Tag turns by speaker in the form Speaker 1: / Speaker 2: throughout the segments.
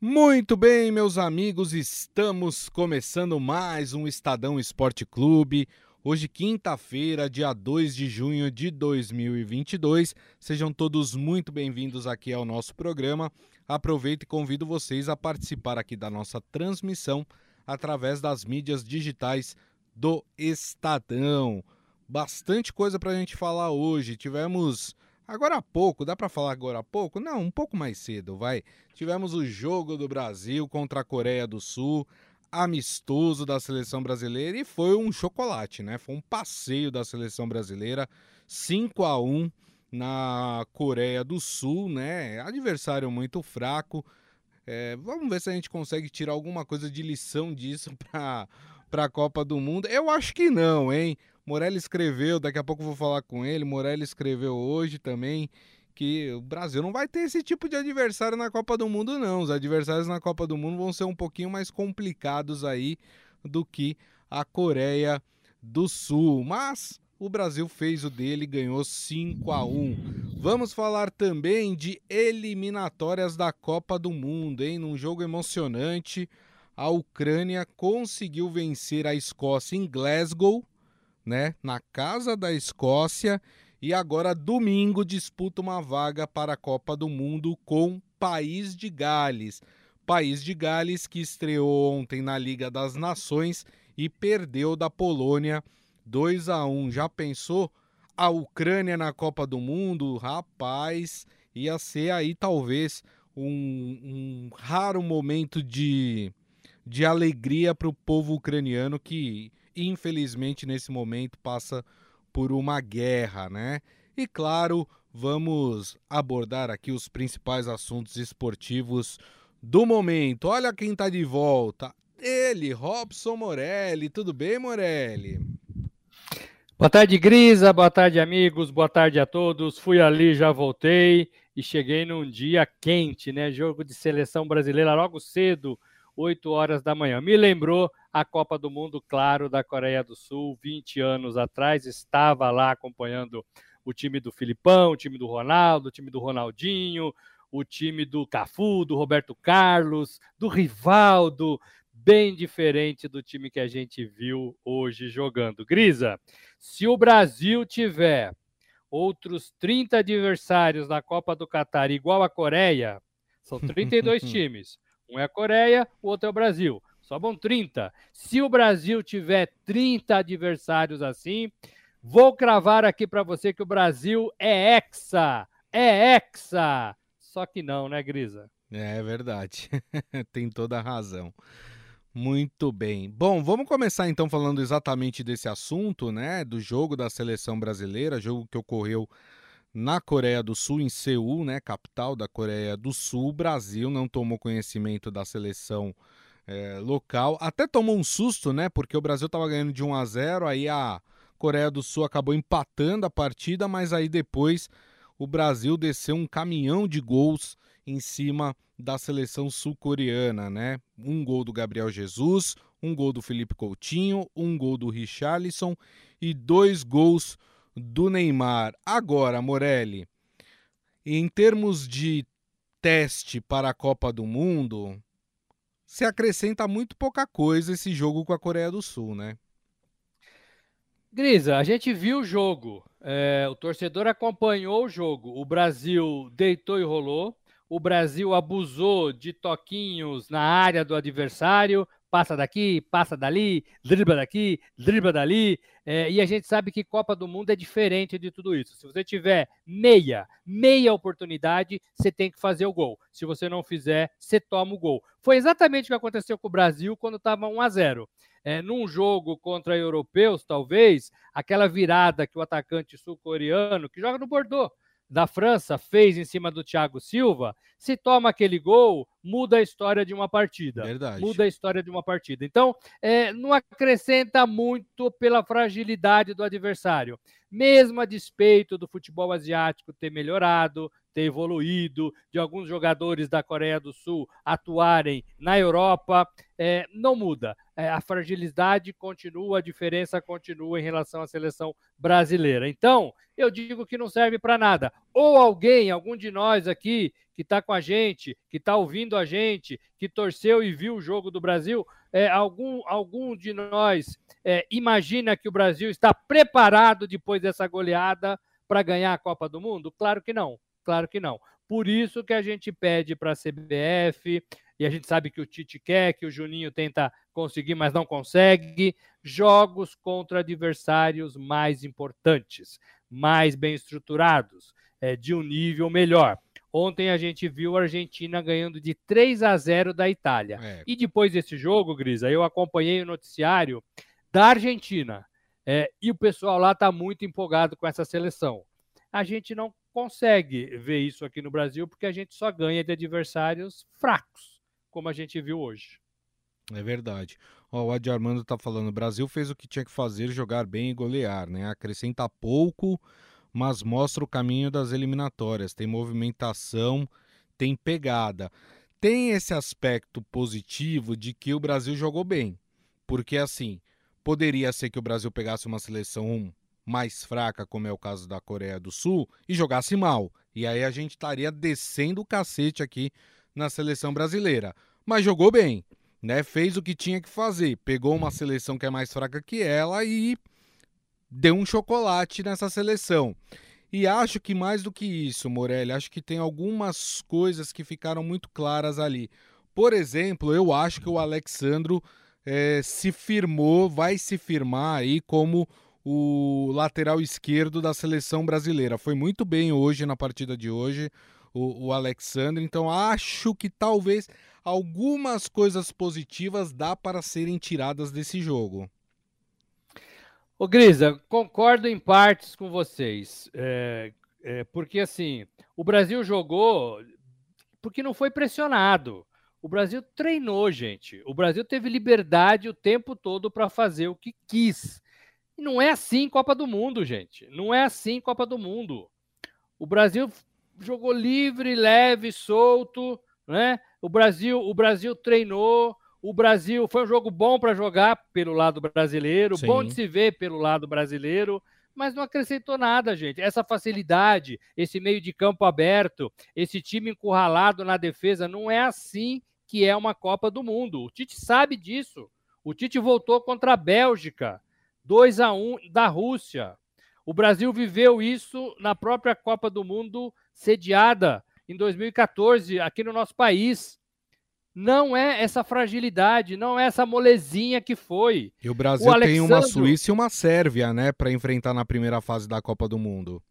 Speaker 1: Muito bem, meus amigos, estamos começando mais um Estadão Esporte Clube. Hoje, quinta-feira, dia 2 de junho de 2022. Sejam todos muito bem-vindos aqui ao nosso programa. Aproveito e convido vocês a participar aqui da nossa transmissão através das mídias digitais do Estadão. Bastante coisa para a gente falar hoje. Tivemos Agora há pouco, dá para falar agora há pouco? Não, um pouco mais cedo, vai. Tivemos o jogo do Brasil contra a Coreia do Sul, amistoso da seleção brasileira e foi um chocolate, né? Foi um passeio da seleção brasileira, 5 a 1 na Coreia do Sul, né? Adversário muito fraco. É, vamos ver se a gente consegue tirar alguma coisa de lição disso para a Copa do Mundo. Eu acho que não, hein? Morelli escreveu, daqui a pouco vou falar com ele. Morelli escreveu hoje também que o Brasil não vai ter esse tipo de adversário na Copa do Mundo, não. Os adversários na Copa do Mundo vão ser um pouquinho mais complicados aí do que a Coreia do Sul. Mas o Brasil fez o dele e ganhou 5 a 1. Vamos falar também de eliminatórias da Copa do Mundo, hein? Num jogo emocionante, a Ucrânia conseguiu vencer a Escócia em Glasgow né, na casa da Escócia e agora domingo disputa uma vaga para a Copa do Mundo com País de Gales. País de Gales que estreou ontem na Liga das Nações e perdeu da Polônia 2 a 1. Já pensou a Ucrânia na Copa do Mundo? Rapaz, ia ser aí talvez um, um raro momento de, de alegria para o povo ucraniano que infelizmente nesse momento passa por uma guerra, né? E claro, vamos abordar aqui os principais assuntos esportivos do momento. Olha quem tá de volta. Ele, Robson Morelli. Tudo bem, Morelli?
Speaker 2: Boa tarde, Grisa. Boa tarde, amigos. Boa tarde a todos. Fui ali, já voltei e cheguei num dia quente, né? Jogo de seleção brasileira logo cedo, 8 horas da manhã. Me lembrou a Copa do Mundo, claro, da Coreia do Sul, 20 anos atrás, estava lá acompanhando o time do Filipão, o time do Ronaldo, o time do Ronaldinho, o time do Cafu, do Roberto Carlos, do Rivaldo, bem diferente do time que a gente viu hoje jogando. Grisa, se o Brasil tiver outros 30 adversários na Copa do Catar igual a Coreia, são 32 times. Um é a Coreia, o outro é o Brasil. Sobram 30. Se o Brasil tiver 30 adversários assim, vou cravar aqui para você que o Brasil é hexa. É hexa. Só que não, né, Grisa?
Speaker 1: É verdade. Tem toda a razão. Muito bem. Bom, vamos começar então falando exatamente desse assunto, né? Do jogo da seleção brasileira, jogo que ocorreu na Coreia do Sul, em Seul, né? Capital da Coreia do Sul. O Brasil não tomou conhecimento da seleção é, local. Até tomou um susto, né? Porque o Brasil estava ganhando de 1 a 0, aí a Coreia do Sul acabou empatando a partida, mas aí depois o Brasil desceu um caminhão de gols em cima da seleção sul-coreana, né? Um gol do Gabriel Jesus, um gol do Felipe Coutinho, um gol do Richarlison e dois gols do Neymar. Agora, Morelli, em termos de teste para a Copa do Mundo, se acrescenta muito pouca coisa esse jogo com a Coreia do Sul, né?
Speaker 2: Grisa, a gente viu o jogo, é, o torcedor acompanhou o jogo. O Brasil deitou e rolou, o Brasil abusou de toquinhos na área do adversário, passa daqui, passa dali, dribla daqui, dribla dali. É, e a gente sabe que Copa do Mundo é diferente de tudo isso. Se você tiver meia, meia oportunidade, você tem que fazer o gol. Se você não fizer, você toma o gol. Foi exatamente o que aconteceu com o Brasil quando estava 1 a 0 é, num jogo contra europeus, talvez, aquela virada que o atacante sul-coreano, que joga no Bordeaux, da França fez em cima do Thiago Silva, se toma aquele gol, muda a história de uma partida.
Speaker 1: Verdade.
Speaker 2: Muda a história de uma partida. Então, é, não acrescenta muito pela fragilidade do adversário. Mesmo a despeito do futebol asiático ter melhorado, ter evoluído, de alguns jogadores da Coreia do Sul atuarem na Europa, é, não muda. É, a fragilidade continua, a diferença continua em relação à seleção brasileira. Então, eu digo que não serve para nada. Ou alguém, algum de nós aqui, que está com a gente, que está ouvindo a gente, que torceu e viu o jogo do Brasil, é, algum, algum de nós é, imagina que o Brasil está preparado depois dessa goleada para ganhar a Copa do Mundo? Claro que não, claro que não. Por isso que a gente pede para a CBF, e a gente sabe que o Tite quer, que o Juninho tenta conseguir, mas não consegue, jogos contra adversários mais importantes, mais bem estruturados, é, de um nível melhor. Ontem a gente viu a Argentina ganhando de 3 a 0 da Itália. É. E depois desse jogo, Grisa, eu acompanhei o noticiário da Argentina. É, e o pessoal lá está muito empolgado com essa seleção. A gente não consegue ver isso aqui no Brasil porque a gente só ganha de adversários fracos, como a gente viu hoje.
Speaker 1: É verdade. Ó, o Adi Armando está falando: o Brasil fez o que tinha que fazer, jogar bem e golear, né? Acrescenta pouco mas mostra o caminho das eliminatórias. Tem movimentação, tem pegada. Tem esse aspecto positivo de que o Brasil jogou bem. Porque, assim, poderia ser que o Brasil pegasse uma seleção mais fraca, como é o caso da Coreia do Sul, e jogasse mal. E aí a gente estaria descendo o cacete aqui na seleção brasileira. Mas jogou bem, né? Fez o que tinha que fazer. Pegou uma seleção que é mais fraca que ela e deu um chocolate nessa seleção. E acho que mais do que isso, Morelli, acho que tem algumas coisas que ficaram muito claras ali. Por exemplo, eu acho que o Alexandro é, se firmou, vai se firmar aí como o lateral esquerdo da seleção brasileira. Foi muito bem hoje na partida de hoje, o, o Alexandre. Então acho que talvez algumas coisas positivas dá para serem tiradas desse jogo.
Speaker 2: Ô, Grisa, concordo em partes com vocês. É, é, porque, assim, o Brasil jogou porque não foi pressionado. O Brasil treinou, gente. O Brasil teve liberdade o tempo todo para fazer o que quis. E não é assim Copa do Mundo, gente. Não é assim Copa do Mundo. O Brasil jogou livre, leve, solto, né? O Brasil, o Brasil treinou, o Brasil foi um jogo bom para jogar pelo lado brasileiro, Sim. bom de se ver pelo lado brasileiro, mas não acrescentou nada, gente. Essa facilidade, esse meio de campo aberto, esse time encurralado na defesa, não é assim que é uma Copa do Mundo. O Tite sabe disso. O Tite voltou contra a Bélgica, 2 a 1 da Rússia. O Brasil viveu isso na própria Copa do Mundo sediada em 2014 aqui no nosso país não é essa fragilidade, não é essa molezinha que foi.
Speaker 1: E o Brasil o Alexandre... tem uma Suíça e uma Sérvia, né, para enfrentar na primeira fase da Copa do Mundo.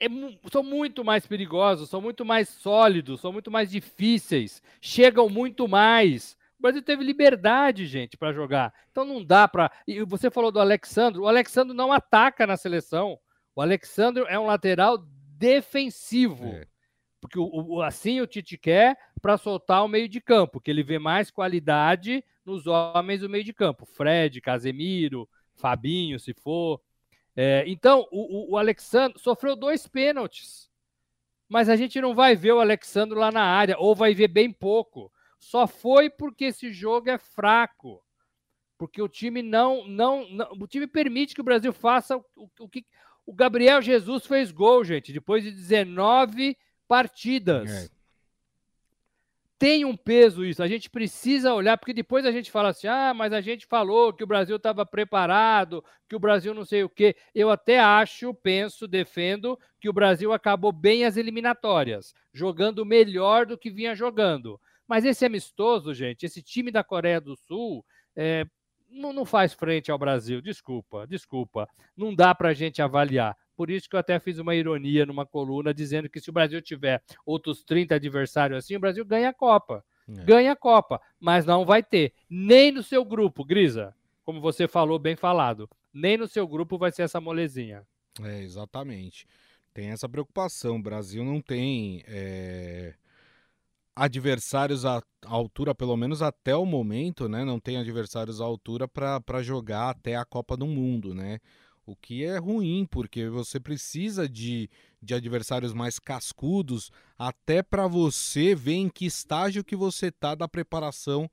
Speaker 2: É, são muito mais perigosos, são muito mais sólidos, são muito mais difíceis, chegam muito mais. O Brasil teve liberdade, gente, para jogar. Então não dá para. E você falou do Alexandre. O Alexandre não ataca na seleção. O Alexandre é um lateral defensivo. É. Porque o, o, assim o Tite quer para soltar o meio de campo, que ele vê mais qualidade nos homens do meio de campo. Fred, Casemiro, Fabinho, se for. É, então, o, o, Alexandre sofreu dois pênaltis. Mas a gente não vai ver o Alexandre lá na área, ou vai ver bem pouco. Só foi porque esse jogo é fraco. Porque o time não. não, não o time permite que o Brasil faça o, o que. O Gabriel Jesus fez gol, gente, depois de 19 partidas. É. Tem um peso isso, a gente precisa olhar, porque depois a gente fala assim: ah, mas a gente falou que o Brasil estava preparado, que o Brasil não sei o quê. Eu até acho, penso, defendo que o Brasil acabou bem as eliminatórias, jogando melhor do que vinha jogando. Mas esse amistoso, gente, esse time da Coreia do Sul, é, não, não, faz frente ao Brasil. Desculpa, desculpa. Não dá para a gente avaliar. Por isso que eu até fiz uma ironia numa coluna dizendo que se o Brasil tiver outros 30 adversários assim, o Brasil ganha a Copa. É. Ganha a Copa, mas não vai ter. Nem no seu grupo, Grisa, como você falou, bem falado. Nem no seu grupo vai ser essa molezinha.
Speaker 1: É, exatamente. Tem essa preocupação. O Brasil não tem é, adversários à altura, pelo menos até o momento, né? Não tem adversários à altura para jogar até a Copa do Mundo, né? O que é ruim, porque você precisa de, de adversários mais cascudos, até para você ver em que estágio que você está da preparação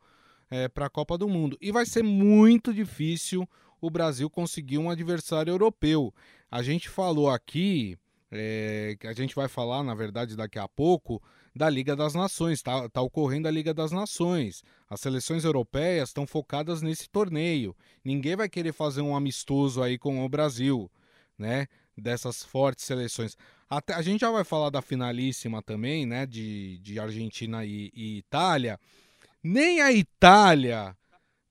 Speaker 1: é, para a Copa do Mundo. E vai ser muito difícil o Brasil conseguir um adversário europeu. A gente falou aqui, é, a gente vai falar, na verdade, daqui a pouco, da Liga das Nações. Está tá ocorrendo a Liga das Nações. As seleções europeias estão focadas nesse torneio. Ninguém vai querer fazer um amistoso aí com o Brasil, né? Dessas fortes seleções. Até, a gente já vai falar da finalíssima também, né? De, de Argentina e, e Itália. Nem a Itália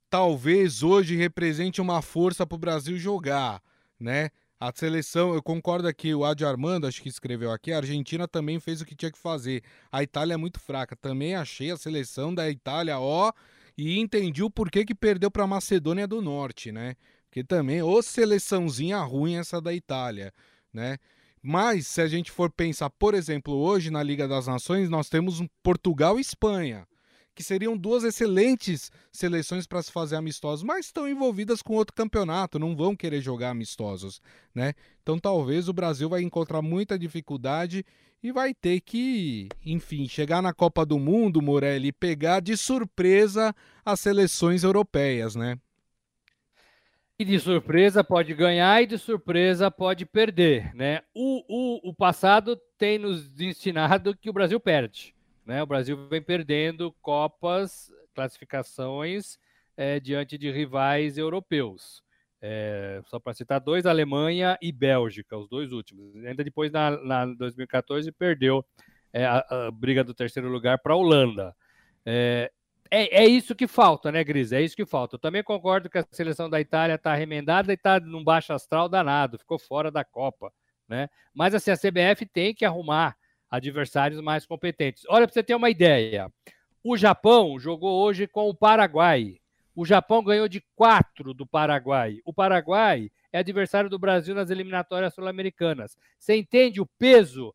Speaker 1: talvez hoje represente uma força para o Brasil jogar, né? A seleção, eu concordo aqui, o Adi Armando, acho que escreveu aqui, a Argentina também fez o que tinha que fazer. A Itália é muito fraca. Também achei a seleção da Itália, ó, e entendi o porquê que perdeu para a Macedônia do Norte, né? Porque também, ô seleçãozinha ruim essa da Itália, né? Mas se a gente for pensar, por exemplo, hoje na Liga das Nações, nós temos Portugal e Espanha que seriam duas excelentes seleções para se fazer amistosos, mas estão envolvidas com outro campeonato, não vão querer jogar amistosos, né? Então talvez o Brasil vai encontrar muita dificuldade e vai ter que, enfim, chegar na Copa do Mundo, Morelli, e pegar de surpresa as seleções europeias, né?
Speaker 2: E de surpresa pode ganhar e de surpresa pode perder, né? O, o, o passado tem nos ensinado que o Brasil perde. Né? O Brasil vem perdendo Copas, classificações é, diante de rivais europeus. É, só para citar dois, Alemanha e Bélgica, os dois últimos. Ainda depois, na, na 2014, perdeu é, a, a, briga do terceiro lugar para a Holanda. É, é, é, isso que falta, né, Gris? É isso que falta. Eu também concordo que a seleção da Itália está remendada e está num baixo astral danado, ficou fora da Copa. Né? Mas assim, a CBF tem que arrumar adversários mais competentes. Olha, para você ter uma ideia, o Japão jogou hoje com o Paraguai. O Japão ganhou de 4 do Paraguai. O Paraguai é adversário do Brasil nas eliminatórias sul-americanas. Você entende o peso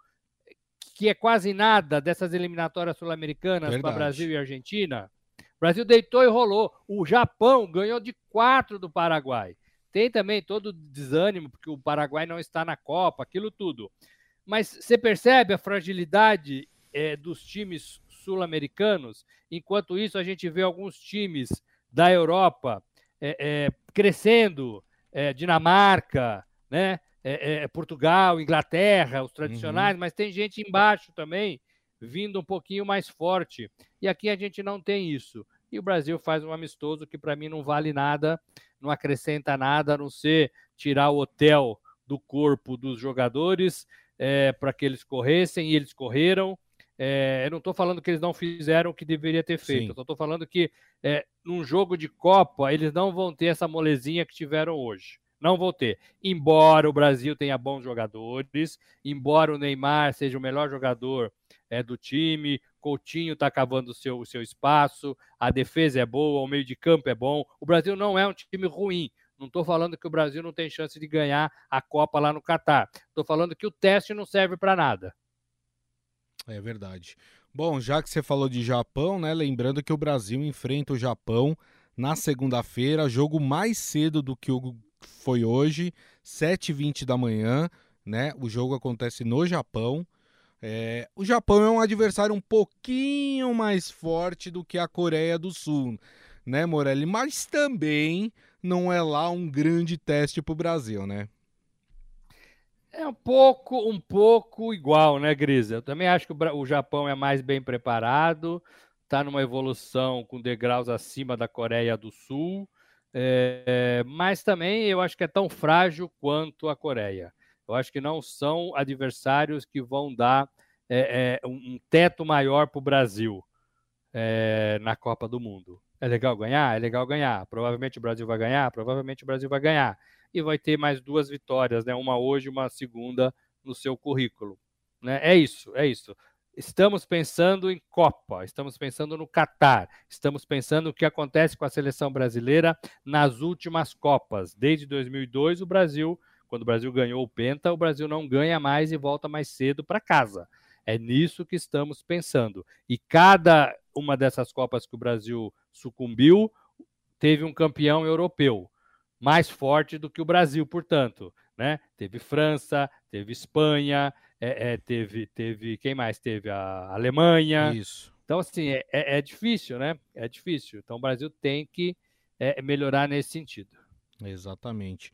Speaker 2: que é quase nada dessas eliminatórias sul-americanas para Brasil e Argentina? O Brasil deitou e rolou. O Japão ganhou de 4 do Paraguai. Tem também todo o desânimo, porque o Paraguai não está na Copa, aquilo tudo. Mas você percebe a fragilidade é, dos times sul-americanos? Enquanto isso, a gente vê alguns times da Europa é, é, crescendo, Dinamarca, né? Portugal, Inglaterra, os tradicionais, uhum. mas tem gente embaixo também vindo um pouquinho mais forte. E aqui a gente não tem isso. E o Brasil faz um amistoso que para mim não vale nada, não acrescenta nada, a não ser tirar o hotel do corpo dos jogadores é, para que eles corressem e eles correram. É, eu não estou falando que eles não fizeram o que deveria ter feito, estou falando que é, num jogo de Copa eles não vão ter essa molezinha que tiveram hoje. Não vão ter. Embora o Brasil tenha bons jogadores, embora o Neymar seja o melhor jogador é, do time, Coutinho está cavando o seu, o seu espaço, a defesa é boa, o meio de campo é bom. O Brasil não é um time ruim. Não estou falando que o Brasil não tem chance de ganhar a Copa lá no Catar. Estou falando que o teste não serve para nada.
Speaker 1: É verdade. Bom, já que você falou de Japão, né? Lembrando que o Brasil enfrenta o Japão na segunda-feira, jogo mais cedo do que o foi hoje, 7h20 da manhã, né? O jogo acontece no Japão. É, o Japão é um adversário um pouquinho mais forte do que a Coreia do Sul, né, Morelli? Mas também não é lá um grande teste para o Brasil, né?
Speaker 2: É um pouco, um pouco igual, né, Grisa? Eu também acho que o Japão é mais bem preparado, está numa evolução com degraus acima da Coreia do Sul, é, mas também eu acho que é tão frágil quanto a Coreia. Eu acho que não são adversários que vão dar é, é, um teto maior para o Brasil é, na Copa do Mundo. É legal ganhar? É legal ganhar. Provavelmente o Brasil vai ganhar? Provavelmente o Brasil vai ganhar. E vai ter mais duas vitórias, né? Uma hoje uma segunda no seu currículo. Né? É isso, é isso. Estamos pensando em Copa, estamos pensando no Catar, estamos pensando o que acontece com a seleção brasileira nas últimas Copas. Desde 2002, o Brasil, quando o Brasil ganhou o Penta, o Brasil não ganha mais e volta mais cedo para casa. É nisso que estamos pensando. E cada uma dessas Copas que o Brasil sucumbiu, teve um campeão europeu. mais forte do que o Brasil, portanto. Né? Teve França, teve Espanha, é, é, teve, teve quem mais? Teve a Alemanha.
Speaker 1: Isso.
Speaker 2: Então, assim, é, é, é difícil, né? É difícil. Então, o Brasil tem que é, melhorar nesse sentido.
Speaker 1: Exatamente.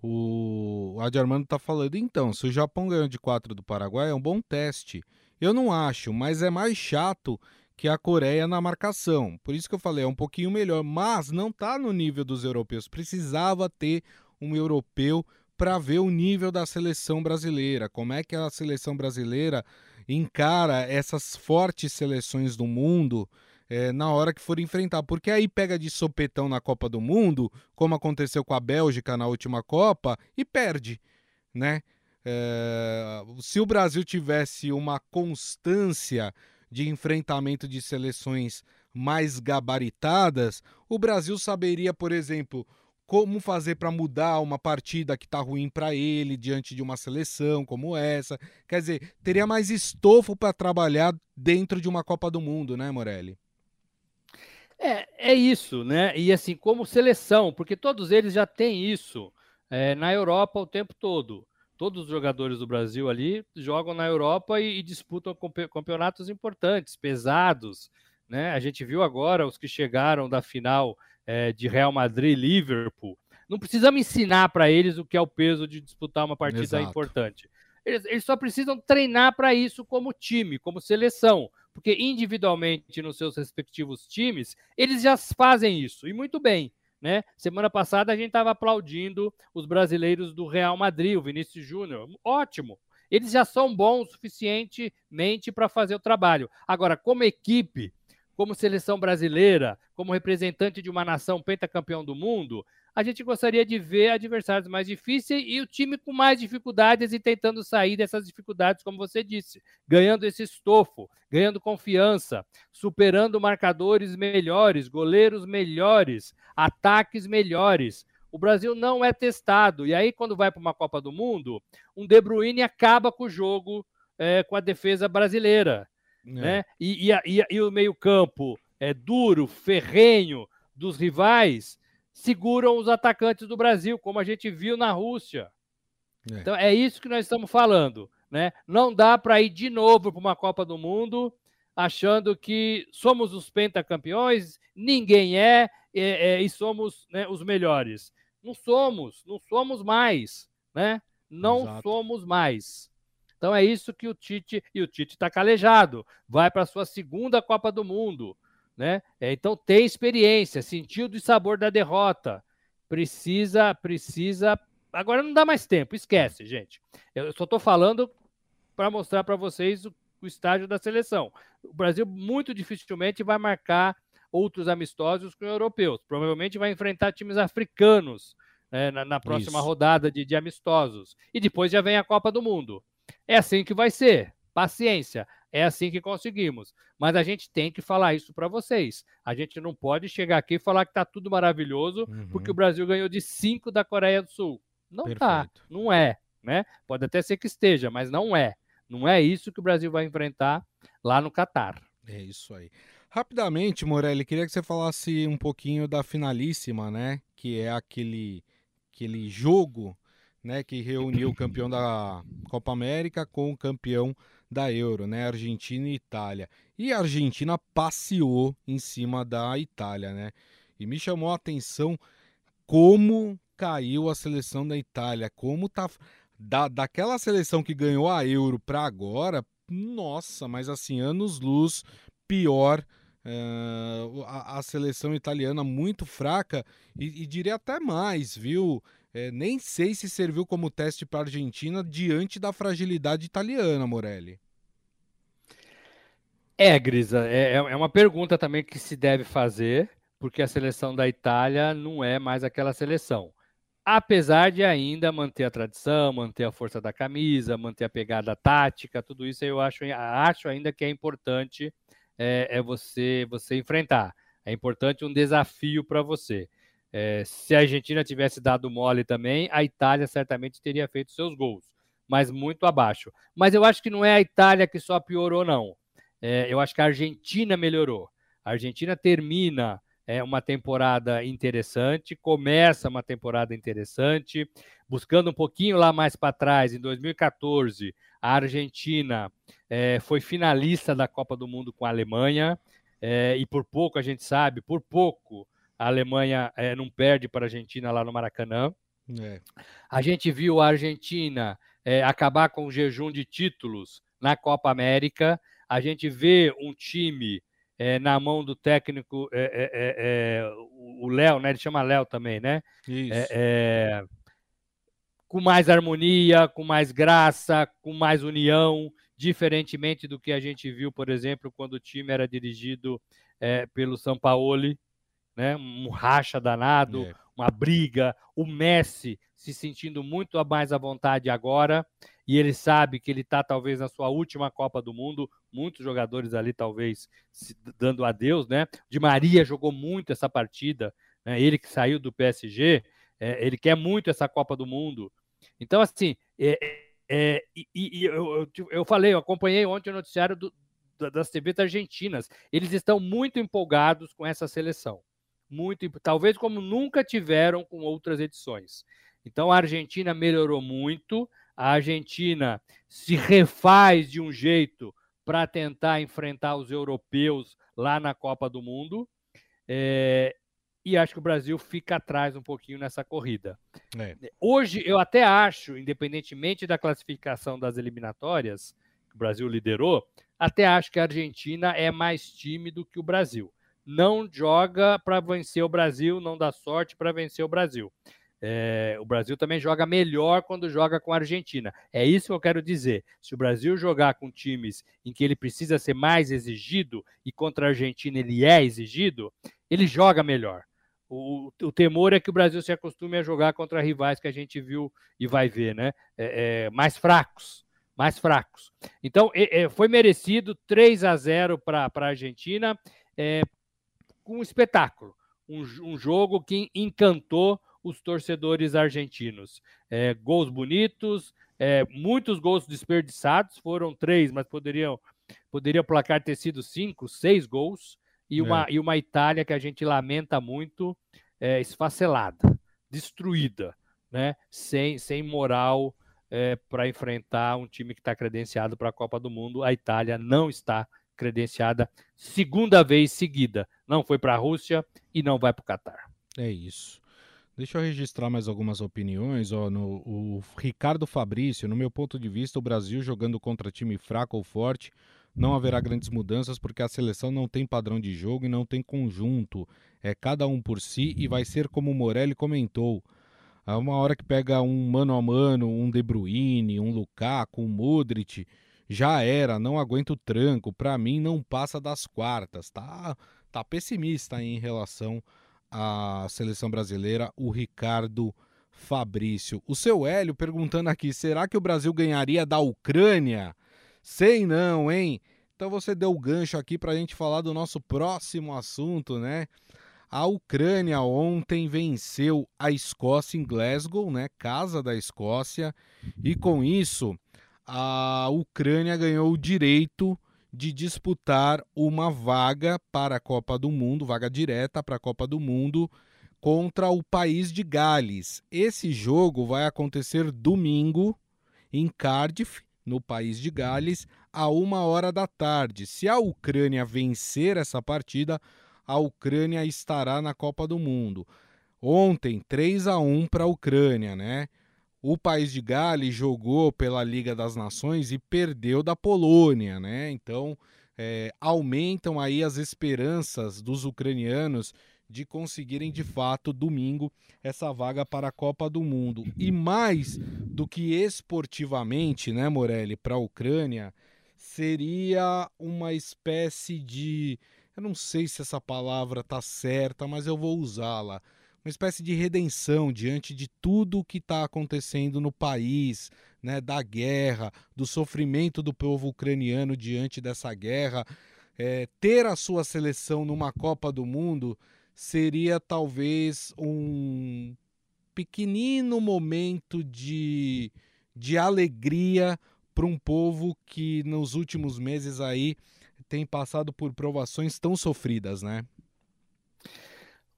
Speaker 1: O, o Adi Armando está falando, então, se o Japão ganhou de 4 do Paraguai, é um bom teste. Eu não acho, mas é mais chato que a Coreia na marcação. Por isso que eu falei, é um pouquinho melhor, mas não está no nível dos europeus. Precisava ter um europeu para ver o nível da seleção brasileira, como é que a seleção brasileira encara essas fortes seleções do mundo é, na hora que for enfrentar. Porque aí pega de sopetão na Copa do Mundo, como aconteceu com a Bélgica na última Copa, e perde, né? É, se o Brasil tivesse uma constância de enfrentamento de seleções mais gabaritadas, o Brasil saberia, por exemplo, como fazer para mudar uma partida que está ruim para ele diante de uma seleção como essa. Quer dizer, teria mais estofo para trabalhar dentro de uma Copa do Mundo, né, Morelli?
Speaker 2: É, é isso, né? E assim, como seleção, porque todos eles já têm isso é, na Europa o tempo todo. Todos os jogadores do Brasil ali jogam na Europa e, e disputam campeonatos importantes, pesados. Né? A gente viu agora os que chegaram da final é, de Real Madrid Liverpool. Não precisamos ensinar para eles o que é o peso de disputar uma partida Exato. importante. Eles, eles só precisam treinar para isso como time, como seleção porque individualmente nos seus respectivos times, eles já fazem isso, e muito bem. Né? Semana passada a gente estava aplaudindo os brasileiros do Real Madrid, o Vinícius Júnior. Ótimo. Eles já são bons suficientemente para fazer o trabalho. Agora, como equipe, como seleção brasileira, como representante de uma nação pentacampeão do mundo, a gente gostaria de ver adversários mais difíceis e o time com mais dificuldades e tentando sair dessas dificuldades, como você disse, ganhando esse estofo, ganhando confiança, superando marcadores melhores, goleiros melhores, ataques melhores. O Brasil não é testado. E aí, quando vai para uma Copa do Mundo, um De Bruyne acaba com o jogo é, com a defesa brasileira. É. Né? E, e, e, e o meio-campo é duro, ferrenho dos rivais seguram os atacantes do Brasil, como a gente viu na Rússia. É. Então é isso que nós estamos falando. Né? Não dá para ir de novo para uma Copa do Mundo achando que somos os pentacampeões, ninguém é, é, é e somos né, os melhores. Não somos, não somos mais, né? Não Exato. somos mais. Então é isso que o Tite e o Tite está calejado. Vai para a sua segunda Copa do Mundo né? É, então tem experiência, sentiu do sabor da derrota. Precisa, precisa. Agora não dá mais tempo, esquece, gente. Eu só estou falando para mostrar para vocês o, o estágio da seleção. O Brasil muito dificilmente vai marcar outros amistosos com europeus. Provavelmente vai enfrentar times africanos né, na, na, próxima Isso. rodada de, de amistosos. E depois já vem a Copa do Mundo. É assim que vai ser. Paciência. É assim que conseguimos. Mas a gente tem que falar isso para vocês. A gente não pode chegar aqui e falar que está tudo maravilhoso uhum. porque o Brasil ganhou de 5 da Coreia do Sul. Não está, não é, né? Pode até ser que esteja, mas não é. Não é isso que o Brasil vai enfrentar lá no Catar.
Speaker 1: É isso aí. Rapidamente, Morelli, queria que você falasse um pouquinho da finalíssima, né? Que é aquele, aquele jogo né, que reuniu o campeão da Copa América com o campeão da Euro, né? Argentina e Itália. E a Argentina passeou em cima da Itália, né? E me chamou a atenção como caiu a seleção da Itália, como tá da, daquela seleção que ganhou a Euro para agora, nossa, mas assim, anos luz pior uh, a, a, seleção italiana muito fraca e, e diria até mais, viu? É, nem sei se serviu como teste para a Argentina diante da fragilidade italiana, Morelli.
Speaker 2: É, Grisa, é, é, é uma pergunta também que se deve fazer, porque a seleção da Itália não é mais aquela seleção. Apesar de ainda manter a tradição, manter a força da camisa, manter a pegada tática, tudo isso eu acho, acho ainda que é importante é, é você, você enfrentar. É importante um desafio para você. É, se a Argentina tivesse dado mole também, a Itália certamente teria feito seus gols, mas muito abaixo. Mas eu acho que não é a Itália que só piorou, não. É, eu acho que a Argentina melhorou. A Argentina termina é, uma temporada interessante, começa uma temporada interessante, buscando um pouquinho lá mais para trás, em 2014, a Argentina é, foi finalista da Copa do Mundo com a Alemanha, é, e por pouco a gente sabe, por pouco a Alemanha é, não perde para a Argentina lá no Maracanã. É. A gente viu a Argentina é, acabar com o jejum de títulos na Copa América. A gente vê um time é, na mão do técnico, o Léo, né? Ele chama Léo também, né? Isso. com mais harmonia, com mais graça, com mais união, diferentemente do que a gente viu, por exemplo, quando o time era dirigido pelo Sampaoli, né? Um racha danado, uma briga, o Messi se sentindo muito mais à vontade agora, e ele sabe que ele está talvez na sua última Copa do Mundo, muitos jogadores ali talvez dando adeus, né? De Maria jogou muito essa partida, né? ele que saiu do PSG, é, ele quer muito essa Copa do Mundo. Então, assim, é, é, e, e eu, eu, eu, falei, eu acompanhei ontem o noticiário do, das TVs argentinas, eles estão muito empolgados com essa seleção muito, talvez como nunca tiveram com outras edições. Então a Argentina melhorou muito, a Argentina se refaz de um jeito para tentar enfrentar os europeus lá na Copa do Mundo. É, e acho que o Brasil fica atrás um pouquinho nessa corrida. É. Hoje, eu até acho, independentemente da classificação das eliminatórias, que o Brasil liderou, até acho que a Argentina é mais time do que o Brasil não joga para vencer o Brasil, não dá sorte para vencer o Brasil. É, o Brasil também joga melhor quando joga com a Argentina. É isso que eu quero dizer. Se o Brasil jogar com times em que ele precisa ser mais exigido e contra a Argentina ele é exigido, ele joga melhor. O, o, temor é que o Brasil se acostume a jogar contra rivais que a gente viu e vai ver, né? É, é, mais fracos, mais fracos. Então, é, é foi merecido 3 a 0 para a Argentina. É, um espetáculo, um, um jogo que encantou os torcedores argentinos. É, gols bonitos, é, muitos gols desperdiçados, foram três, mas poderiam poderia o placar ter sido cinco, seis gols, e uma, é. e uma Itália que a gente lamenta muito, é, esfacelada, destruída, né? sem, sem moral é, para enfrentar um time que está credenciado para a Copa do Mundo. A Itália não está credenciada segunda vez seguida. Não foi para a Rússia e não vai para o Catar.
Speaker 1: É isso. Deixa eu registrar mais algumas opiniões. Ó, no, o Ricardo Fabrício, no meu ponto de vista, o Brasil jogando contra time fraco ou forte, não haverá grandes mudanças porque a seleção não tem padrão de jogo e não tem conjunto. É cada um por si e vai ser como o Morelli comentou. Há uma hora que pega um mano a mano, um De Bruyne, um Lukaku, um Modric, já era, não aguento o tranco, para mim não passa das quartas. Tá, tá pessimista em relação à seleção brasileira, o Ricardo Fabrício. O seu Hélio perguntando aqui: será que o Brasil ganharia da Ucrânia? Sei não, hein? Então você deu o gancho aqui para a gente falar do nosso próximo assunto, né? A Ucrânia ontem venceu a Escócia em Glasgow, né? Casa da Escócia, e com isso a Ucrânia ganhou o direito de disputar uma vaga para a Copa do Mundo, vaga direta para a Copa do Mundo, contra o país de Gales. Esse jogo vai acontecer domingo em Cardiff, no país de Gales, a uma hora da tarde. Se a Ucrânia vencer essa partida, a Ucrânia estará na Copa do Mundo. Ontem, 3 a 1 para a Ucrânia, né? O país de Gales jogou pela Liga das Nações e perdeu da Polônia, né? Então é, aumentam aí as esperanças dos ucranianos de conseguirem de fato domingo essa vaga para a Copa do Mundo. E mais do que esportivamente, né, Morelli, para a Ucrânia, seria uma espécie de. Eu não sei se essa palavra tá certa, mas eu vou usá-la uma espécie de redenção diante de tudo o que está acontecendo no país, né, da guerra, do sofrimento do povo ucraniano diante dessa guerra. É, ter a sua seleção numa Copa do Mundo seria talvez um pequenino momento de, de alegria para um povo que nos últimos meses aí tem passado por provações tão sofridas, né?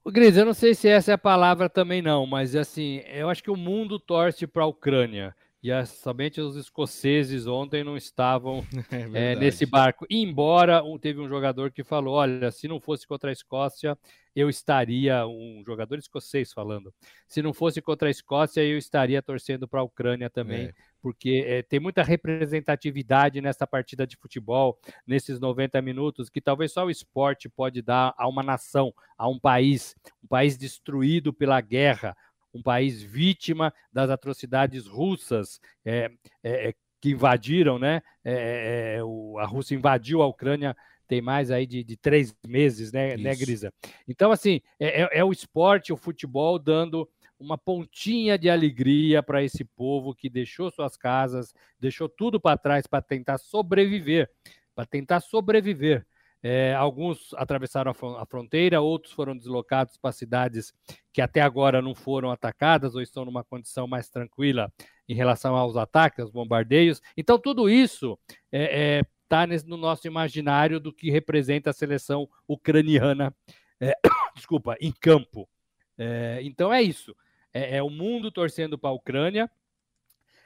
Speaker 2: O Gris, eu não sei se essa é a palavra também não, mas assim, eu acho que o mundo torce para a Ucrânia e as, somente os escoceses ontem não estavam é é, nesse barco. Embora teve um jogador que falou: olha, se não fosse contra a Escócia, eu estaria, um jogador escocês falando, se não fosse contra a Escócia, eu estaria torcendo para a Ucrânia também, é. porque é, tem muita representatividade nessa partida de futebol, nesses 90 minutos, que talvez só o esporte pode dar a uma nação, a um país, um país destruído pela guerra um país vítima das atrocidades russas é, é, é que invadiram, né? É, é, o, a Rússia invadiu a Ucrânia tem mais aí de, de três meses, né, né Grisa? Então, assim, é, é, o esporte, o futebol dando uma pontinha de alegria para esse povo que deixou suas casas, deixou tudo para trás para tentar sobreviver, para tentar sobreviver. É, alguns atravessaram a fronteira, outros foram deslocados para cidades que até agora não foram atacadas ou estão numa condição mais tranquila em relação aos ataques, aos bombardeios. Então, tudo isso está é, é, no nosso imaginário do que representa a seleção ucraniana, é, desculpa, em campo. É, então, é isso. É, é o mundo torcendo para a Ucrânia.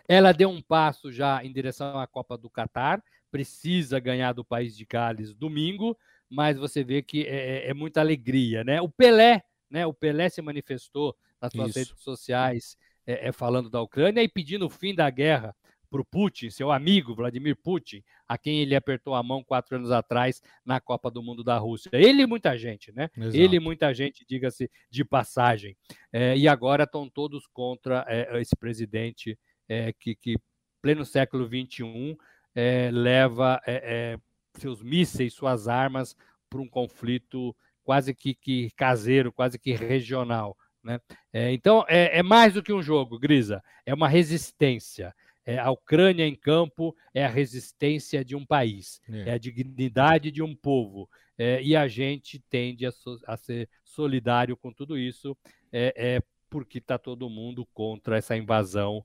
Speaker 2: Ela deu um passo já em direção à Copa do Catar precisa ganhar do país de Gales domingo, mas você vê que é, é, é muita alegria, né? O Pelé, né? O Pelé se manifestou nas suas Isso. redes sociais é, é, falando da Ucrânia e pedindo o fim da guerra para o Putin, seu amigo Vladimir Putin, a quem ele apertou a mão quatro anos atrás na Copa do Mundo da Rússia. Ele e muita gente, né? Exato. Ele e muita gente, diga-se de passagem. É, e agora estão todos contra é, esse presidente é, que, que, pleno século XXI, é, leva é, seus mísseis, suas armas para um conflito quase que, que, caseiro, quase que regional. Né? É, então, é, é, mais do que um jogo, Grisa, é uma resistência. É, a Ucrânia em campo é a resistência de um país, é, é a dignidade de um povo. e a gente tende a, so, a, ser solidário com tudo isso, é, porque está todo mundo contra essa invasão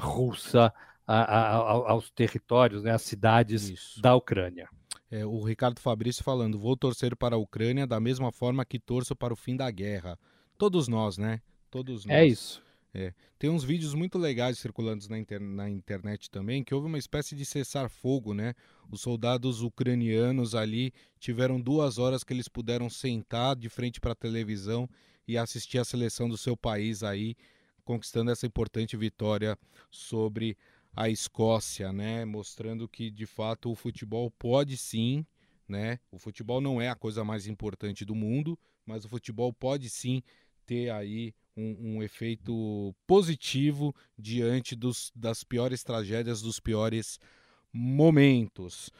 Speaker 2: russa a, a, aos territórios, né, às cidades Isso. da Ucrânia.
Speaker 1: É, o Ricardo Fabrício falando: vou torcer para a Ucrânia da mesma forma que torço para o fim da guerra. Todos nós, né? Todos
Speaker 2: é nós. É isso.
Speaker 1: É. Tem uns vídeos muito legais circulando na, inter na, internet também, que houve uma espécie de cessar-fogo, né? Os soldados ucranianos ali tiveram duas horas que eles puderam sentar de frente para a televisão e assistir a seleção do seu país aí, conquistando essa importante vitória sobre a Escócia, né? Mostrando que de fato o futebol pode sim, né? O futebol não é a coisa mais importante do mundo, mas o futebol pode sim ter aí um, um efeito positivo diante dos, das piores tragédias, dos piores momentos.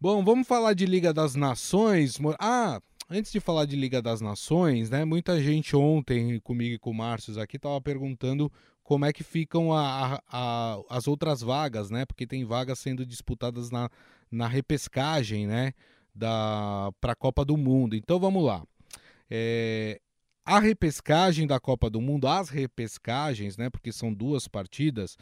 Speaker 1: Bom, vamos falar de Liga das Nações. Ah, antes de falar de Liga das Nações, né? Muita gente ontem, comigo e com o Márcio aqui, estava perguntando como é que ficam a, a, a, as outras vagas, né? Porque tem vagas sendo disputadas na, na repescagem, né? Da para a Copa do Mundo. Então vamos lá. É, a repescagem da Copa do Mundo, as repescagens, né? Porque são duas partidas.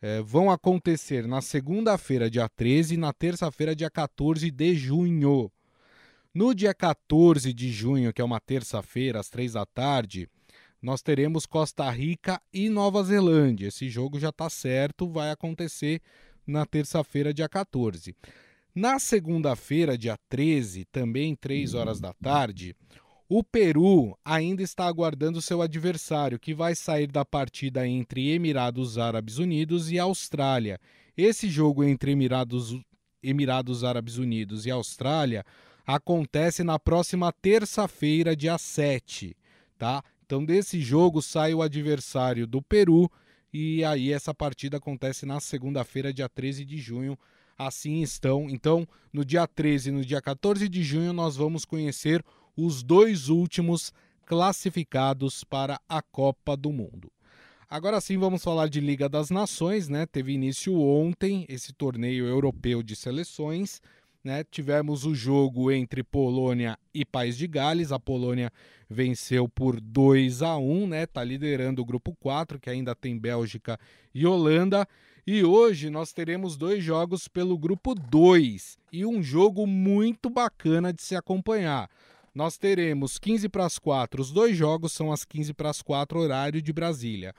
Speaker 1: É, vão acontecer na segunda-feira, dia 13, e na terça-feira, dia 14 de junho. No dia 14 de junho, que é uma terça-feira, às três da tarde, nós teremos Costa Rica e Nova Zelândia. Esse jogo já está certo, vai acontecer na terça-feira, dia 14. Na segunda-feira, dia 13, também 3 horas da tarde, o Peru ainda está aguardando seu adversário, que vai sair da partida entre Emirados Árabes Unidos e Austrália. Esse jogo entre Emirados, Emirados Árabes Unidos e Austrália acontece na próxima terça-feira, dia 7, tá? Então, desse jogo sai o adversário do Peru e aí essa partida acontece na segunda-feira, dia 13 de junho. Assim estão. Então, no dia 13 e no dia 14 de junho, nós vamos conhecer os dois últimos classificados para a Copa do Mundo. Agora sim, vamos falar de Liga das Nações, né? Teve início ontem esse torneio europeu de seleções. Né? Tivemos o jogo entre Polônia e País de Gales. A Polônia venceu por 2 a 1, né? Tá liderando o grupo 4, que ainda tem Bélgica e Holanda. E hoje nós teremos dois jogos pelo grupo 2 e um jogo muito bacana de se acompanhar. nós teremos 15 para as 4. Os dois jogos são às 15 para as 4, horário de Brasília.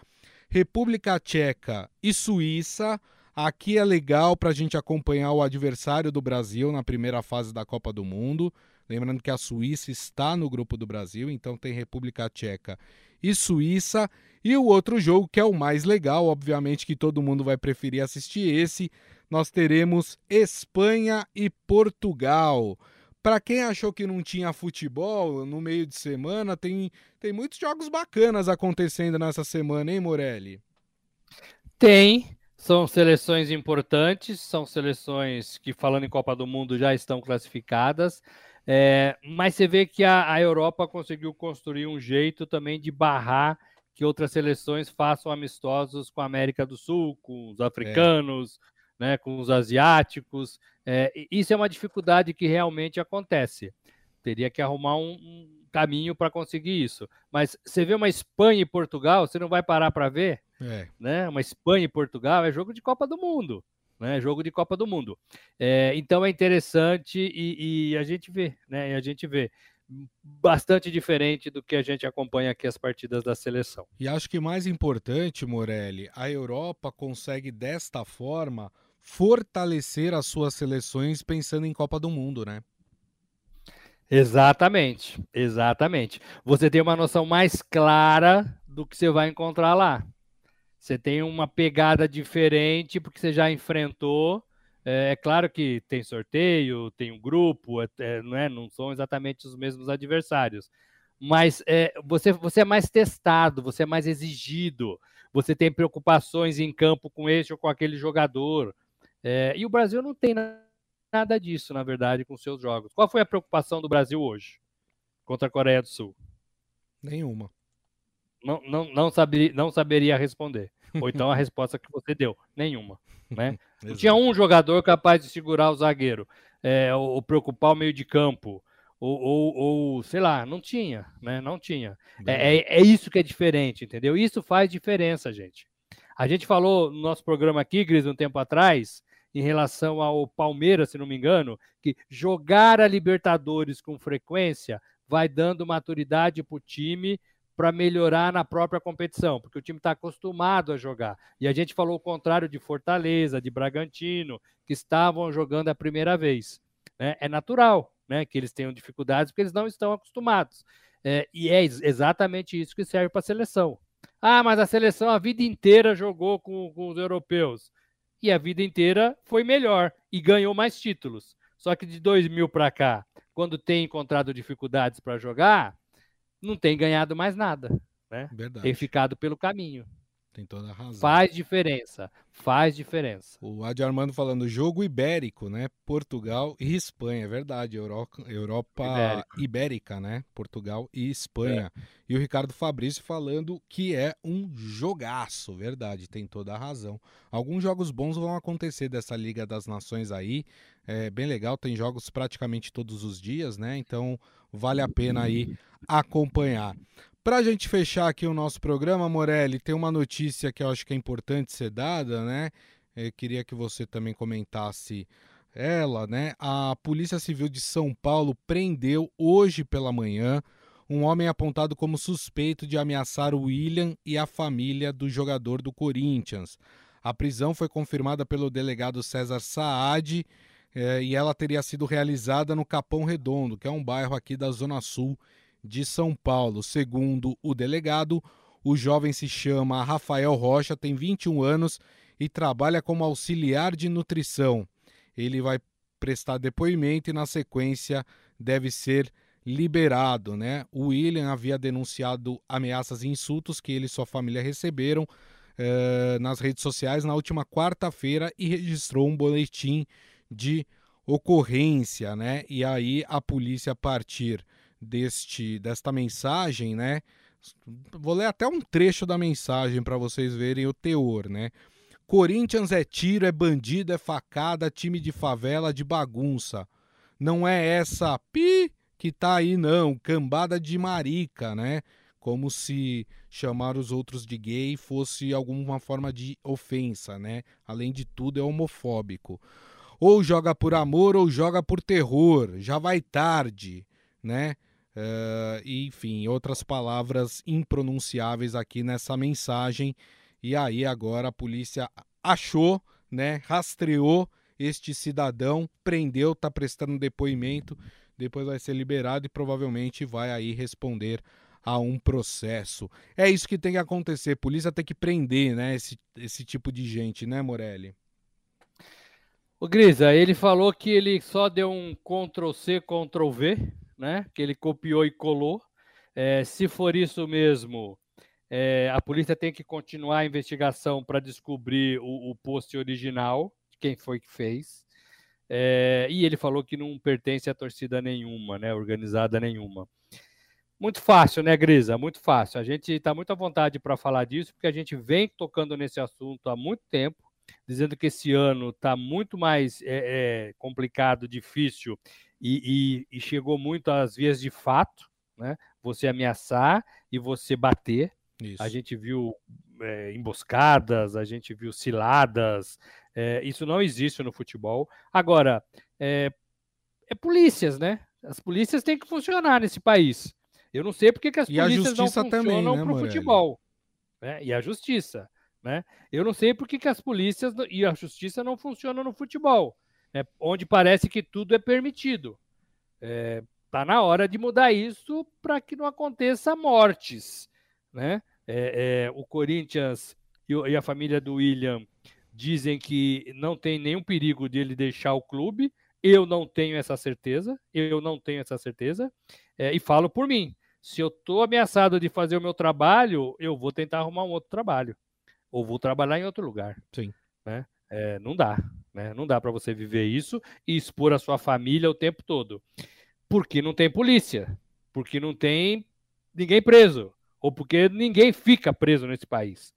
Speaker 1: República Tcheca e Suíça. Aqui é legal para a gente acompanhar o adversário do Brasil na primeira fase da Copa do Mundo. Lembrando que a Suíça está no grupo do Brasil, então tem República Tcheca e Suíça. E o outro jogo, que é o mais legal, obviamente que todo mundo vai preferir assistir esse, nós teremos Espanha e Portugal. Para quem achou que não tinha futebol no meio de semana, tem, tem muitos jogos bacanas acontecendo nessa semana, hein, Morelli?
Speaker 2: Tem. São seleções importantes, são seleções que, falando em Copa do Mundo, já estão classificadas. É, mas você vê que a, a, Europa conseguiu construir um jeito também de barrar que outras seleções façam amistosos com a América do Sul, com os africanos, é. né, com os asiáticos. É, isso é uma dificuldade que realmente acontece. Teria que arrumar um, um caminho para conseguir isso. Mas você vê uma Espanha e Portugal, você não vai parar para ver? É. Né? Uma Espanha e Portugal é jogo de Copa do Mundo né? Jogo de Copa do Mundo. É, então é interessante e, e, a gente vê, né? E a gente vê bastante diferente do que a gente acompanha aqui as partidas da seleção.
Speaker 1: E acho que mais importante, Morelli, a Europa consegue desta forma fortalecer as suas seleções pensando em Copa do Mundo, né?
Speaker 2: Exatamente, exatamente. Você tem uma noção mais clara do que você vai encontrar lá. Você tem uma pegada diferente porque você já enfrentou. É, é claro que tem sorteio, tem um grupo, é, é, não, é, não são exatamente os mesmos adversários. Mas é, você, você é mais testado, você é mais exigido, você tem preocupações em campo com esse ou com aquele jogador. É, e o Brasil não tem nada disso, na verdade, com seus jogos. Qual foi a preocupação do Brasil hoje contra a Coreia do Sul?
Speaker 1: Nenhuma
Speaker 2: não, não, não, saberia, não saberia responder. Ou então a resposta que você deu, nenhuma. Né? Não tinha um jogador capaz de segurar o zagueiro, é, ou, ou, preocupar o meio de campo, ou, ou, ou, sei lá, não tinha, né? Não tinha. É, é, é, isso que é diferente, entendeu? Isso faz diferença, gente. A gente falou no nosso programa aqui, Gris, um tempo atrás, em relação ao Palmeiras, se não me engano, que jogar a Libertadores com frequência vai dando maturidade para o time para melhorar na própria competição, porque o time está acostumado a jogar. E a gente falou o contrário de Fortaleza, de Bragantino, que estavam jogando a primeira vez. Né? É natural né, que eles tenham dificuldades, porque eles não estão acostumados. É, e é exatamente isso que serve para a seleção. Ah, mas a seleção a vida inteira jogou com, com os europeus. E a vida inteira foi melhor e ganhou mais títulos. Só que de 2000 para cá, quando tem encontrado dificuldades para jogar, não tem ganhado mais nada, né? Verdade. Tem ficado pelo caminho.
Speaker 1: Tem toda a razão.
Speaker 2: Faz diferença, faz diferença.
Speaker 1: O Adi Armando falando jogo ibérico, né? Portugal e Espanha, é verdade. Europa, Europa ibérica, né? Portugal e Espanha. É. E o Ricardo Fabrício falando que é um jogaço, verdade, tem toda a razão. Alguns jogos bons vão acontecer dessa Liga das Nações aí. É bem legal, tem jogos praticamente todos os dias, né? Então vale a pena aí acompanhar. Para a gente fechar aqui o nosso programa, Morelli, tem uma notícia que eu acho que é importante ser dada, né? Eu queria que você também comentasse ela, né? A Polícia Civil de São Paulo prendeu hoje pela manhã um homem apontado como suspeito de ameaçar o William e a família do jogador do Corinthians. A prisão foi confirmada pelo delegado César Saad eh, e ela teria sido realizada no Capão Redondo, que é um bairro aqui da Zona Sul de São Paulo. Segundo o delegado, o jovem se chama Rafael Rocha, tem 21 anos e trabalha como auxiliar de nutrição. Ele vai prestar depoimento e, na sequência, deve ser liberado. Né? O William havia denunciado ameaças e insultos que ele e sua família receberam eh, nas redes sociais na última quarta-feira e registrou um boletim de ocorrência. Né? E aí a polícia, a partir deste desta mensagem, né? Vou ler até um trecho da mensagem para vocês verem o teor, né? Corinthians é tiro, é bandido, é facada, time de favela, de bagunça. Não é essa pi que tá aí, não. Cambada de marica, né? Como se chamar os outros de gay fosse alguma forma de ofensa, né? Além de tudo, é homofóbico. Ou joga por amor ou joga por terror. Já vai tarde, né? Uh, enfim, outras palavras impronunciáveis aqui nessa mensagem. E aí agora a polícia achou, né, rastreou este cidadão, prendeu, está prestando depoimento, depois vai ser liberado e provavelmente vai aí responder a um processo. É isso que tem que acontecer, polícia tem que prender, né, esse, esse tipo de gente, né, Morelli?
Speaker 2: O Grisa, ele falou que ele só deu um Ctrl C, Ctrl V, né? Que ele copiou e colou. É, se for isso mesmo, é, a polícia tem que continuar a investigação para descobrir o, o, post original, quem foi que fez. É, e ele falou que não pertence a torcida nenhuma, né? Organizada nenhuma. Muito fácil, né, Grisa? Muito fácil. A gente está muito à vontade para falar disso, porque a gente vem tocando nesse assunto há muito tempo, dizendo que esse ano está muito mais é, é, complicado, difícil e, e, e chegou muito às vias de fato, né? Você ameaçar e você bater. Isso. A gente viu é, emboscadas, a gente viu ciladas. Isso não existe no futebol. Agora, é, polícias, né? As polícias têm que funcionar nesse país. Eu não sei porque que as polícias não funcionam para o né, futebol. Né? E a justiça. Né? Eu não sei porque que as polícias e a justiça não funcionam no futebol né, onde parece que tudo é permitido. Está é, tá na hora de mudar isso para que não aconteça mortes. Né? É, é, o Corinthians e, e, a família do William dizem que não tem nenhum perigo de ele deixar o clube. Eu não tenho essa certeza. Eu não tenho essa certeza. É, e falo por mim. Se eu estou ameaçado de fazer o meu trabalho, eu vou tentar arrumar um outro trabalho. Ou vou trabalhar em outro lugar.
Speaker 1: Sim.
Speaker 2: Né? É, não dá. Né? Não dá para você viver isso e expor a sua família o tempo todo. Porque não tem polícia. Porque não tem ninguém preso. Ou porque ninguém fica preso nesse país.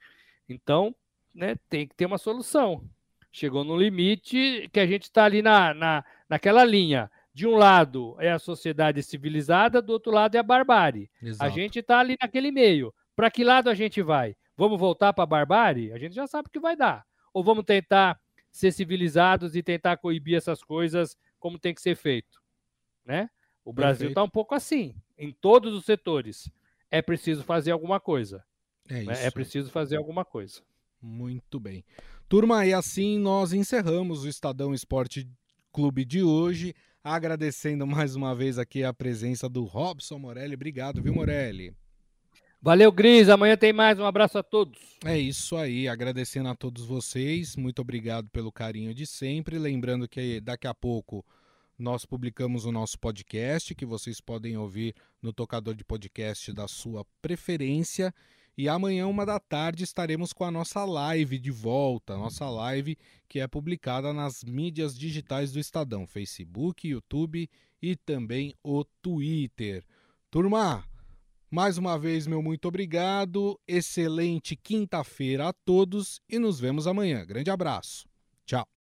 Speaker 2: Então, né, tem que ter uma solução. Chegou no limite que a gente está ali na, na, naquela linha. De um lado é a sociedade civilizada, do outro lado é a barbárie. Exato. A gente está ali naquele meio. Para que lado a gente vai? Vamos voltar para a barbárie? A gente já sabe que vai dar ou vamos tentar ser civilizados e tentar coibir essas coisas como tem que ser feito? Né? O Brasil está um pouco assim, em todos os setores. É preciso fazer alguma coisa. É, né? é preciso fazer alguma coisa.
Speaker 1: Muito bem. Turma, e assim nós encerramos o Estadão Esporte Clube de hoje, agradecendo mais uma vez aqui a presença do Robson Morelli. Obrigado, viu, Morelli?
Speaker 2: Valeu, Gris. Amanhã tem mais. Um abraço a todos.
Speaker 1: É isso aí. Agradecendo a todos vocês. Muito obrigado pelo carinho de sempre. Lembrando que daqui a pouco nós publicamos o nosso podcast, que vocês podem ouvir no tocador de podcast da sua preferência. E amanhã, uma da tarde, estaremos com a nossa live de volta. Nossa live que é publicada nas mídias digitais do Estadão: Facebook, YouTube e também o Twitter. Turma! Mais uma vez, meu muito obrigado. Excelente quinta-feira a todos e nos vemos amanhã. Grande abraço. Tchau.